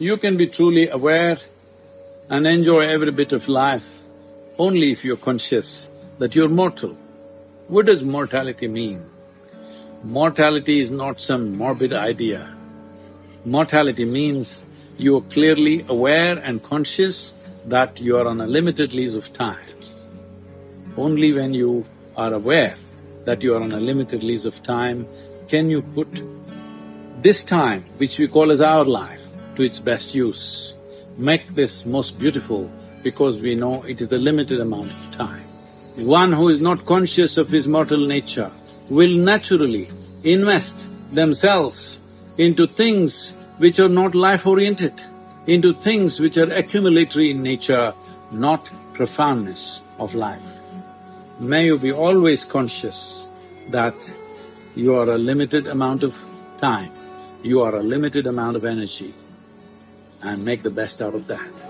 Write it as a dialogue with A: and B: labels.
A: You can be truly aware and enjoy every bit of life only if you're conscious that you're mortal. What does mortality mean? Mortality is not some morbid idea. Mortality means you are clearly aware and conscious that you are on a limited lease of time. Only when you are aware that you are on a limited lease of time can you put this time, which we call as our life, to its best use. Make this most beautiful because we know it is a limited amount of time. One who is not conscious of his mortal nature will naturally invest themselves into things which are not life-oriented, into things which are accumulatory in nature, not profoundness of life. May you be always conscious that you are a limited amount of time, you are a limited amount of energy and make the best out of that.